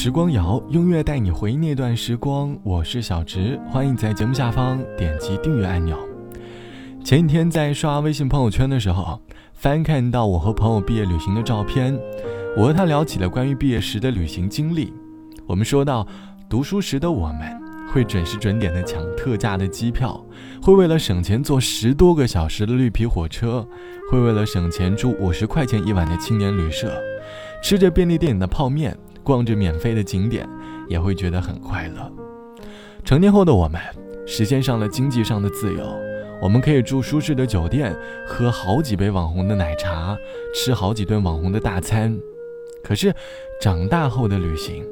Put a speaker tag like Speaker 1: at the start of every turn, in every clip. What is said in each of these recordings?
Speaker 1: 时光谣，音乐带你回忆那段时光。我是小直，欢迎在节目下方点击订阅按钮。前几天在刷微信朋友圈的时候，翻看到我和朋友毕业旅行的照片，我和他聊起了关于毕业时的旅行经历。我们说到，读书时的我们会准时准点的抢特价的机票，会为了省钱坐十多个小时的绿皮火车，会为了省钱住五十块钱一晚的青年旅社，吃着便利店的泡面。逛着免费的景点，也会觉得很快乐。成年后的我们，实现上了经济上的自由，我们可以住舒适的酒店，喝好几杯网红的奶茶，吃好几顿网红的大餐。可是，长大后的旅行，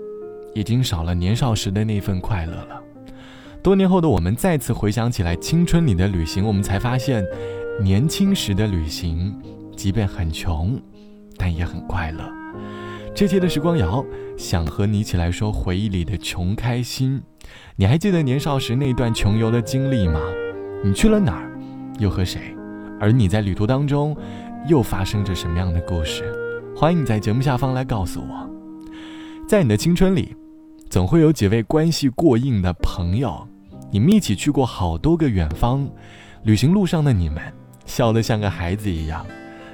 Speaker 1: 已经少了年少时的那份快乐了。多年后的我们再次回想起来青春里的旅行，我们才发现，年轻时的旅行，即便很穷，但也很快乐。这期的时光谣，想和你一起来说回忆里的穷开心。你还记得年少时那段穷游的经历吗？你去了哪儿，又和谁？而你在旅途当中，又发生着什么样的故事？欢迎你在节目下方来告诉我。在你的青春里，总会有几位关系过硬的朋友，你们一起去过好多个远方。旅行路上的你们，笑得像个孩子一样。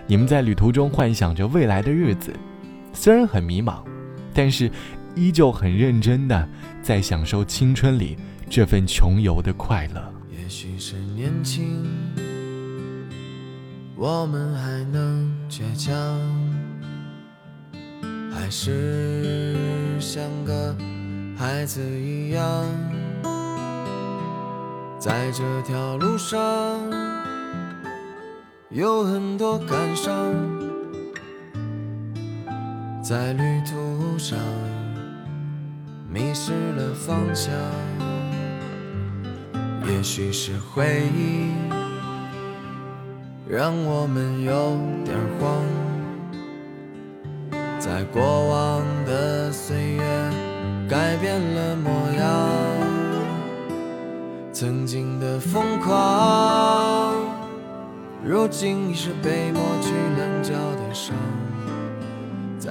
Speaker 1: 你们在旅途中幻想着未来的日子。虽然很迷茫，但是依旧很认真的在享受青春里这份穷游的快乐。
Speaker 2: 也许是年轻，我们还能倔强，还是像个孩子一样，在这条路上有很多感伤。在旅途上迷失了方向，也许是回忆让我们有点慌。在过往的岁月改变了模样，曾经的疯狂，如今已是被抹去棱角的伤。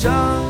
Speaker 2: 张。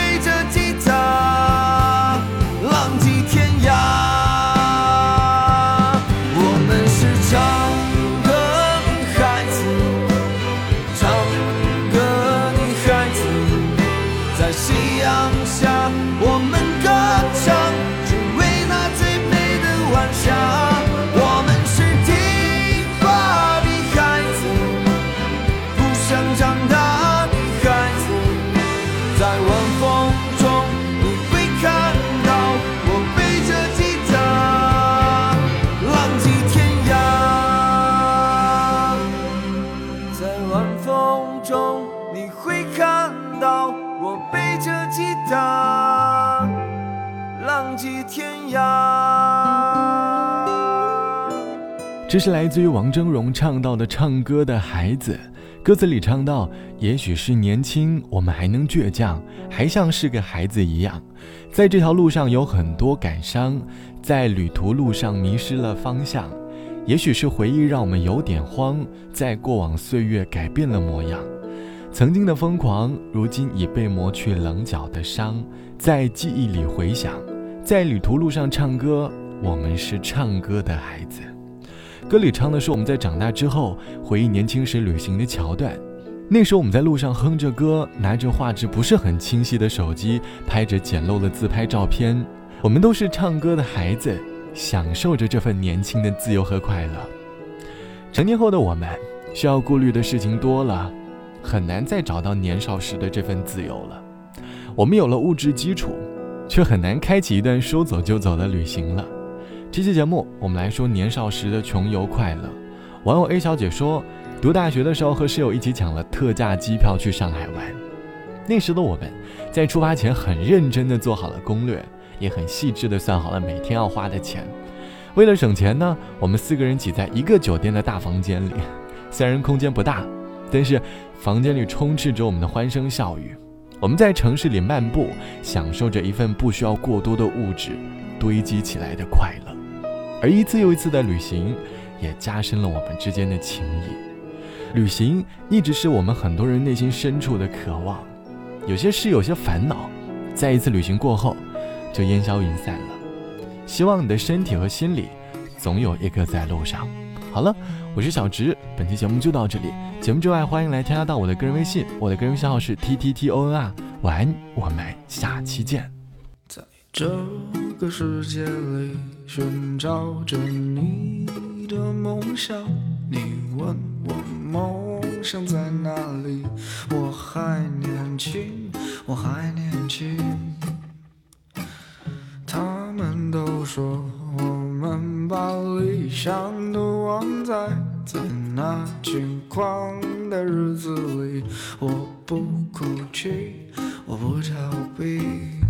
Speaker 3: 浪迹天涯。
Speaker 1: 这是来自于王峥嵘唱到的《唱歌的孩子》，歌词里唱到：“也许是年轻，我们还能倔强，还像是个孩子一样，在这条路上有很多感伤，在旅途路上迷失了方向。也许是回忆让我们有点慌，在过往岁月改变了模样，曾经的疯狂，如今已被磨去棱角的伤，在记忆里回响，在旅途路上唱歌，我们是唱歌的孩子。”歌里唱的是我们在长大之后回忆年轻时旅行的桥段。那时候我们在路上哼着歌，拿着画质不是很清晰的手机，拍着简陋的自拍照片。我们都是唱歌的孩子，享受着这份年轻的自由和快乐。成年后的我们，需要顾虑的事情多了，很难再找到年少时的这份自由了。我们有了物质基础，却很难开启一段说走就走的旅行了。这期节目，我们来说年少时的穷游快乐。网友 A 小姐说，读大学的时候和室友一起抢了特价机票去上海玩。那时的我们，在出发前很认真地做好了攻略，也很细致地算好了每天要花的钱。为了省钱呢，我们四个人挤在一个酒店的大房间里，虽然空间不大，但是房间里充斥着我们的欢声笑语。我们在城市里漫步，享受着一份不需要过多的物质堆积起来的快乐。而一次又一次的旅行，也加深了我们之间的情谊。旅行一直是我们很多人内心深处的渴望。有些事，有些烦恼，在一次旅行过后，就烟消云散了。希望你的身体和心里，总有一颗在路上。好了，我是小直，本期节目就到这里。节目之外，欢迎来添加到我的个人微信，我的个人微信号是 t t t o n r。晚安，我们下期见。
Speaker 3: 在这个世界里寻找着你的梦想，你问我梦想在哪里？我还年轻，我还年轻。他们都说我们把理想狂的日子里。我不哭泣，我不逃避。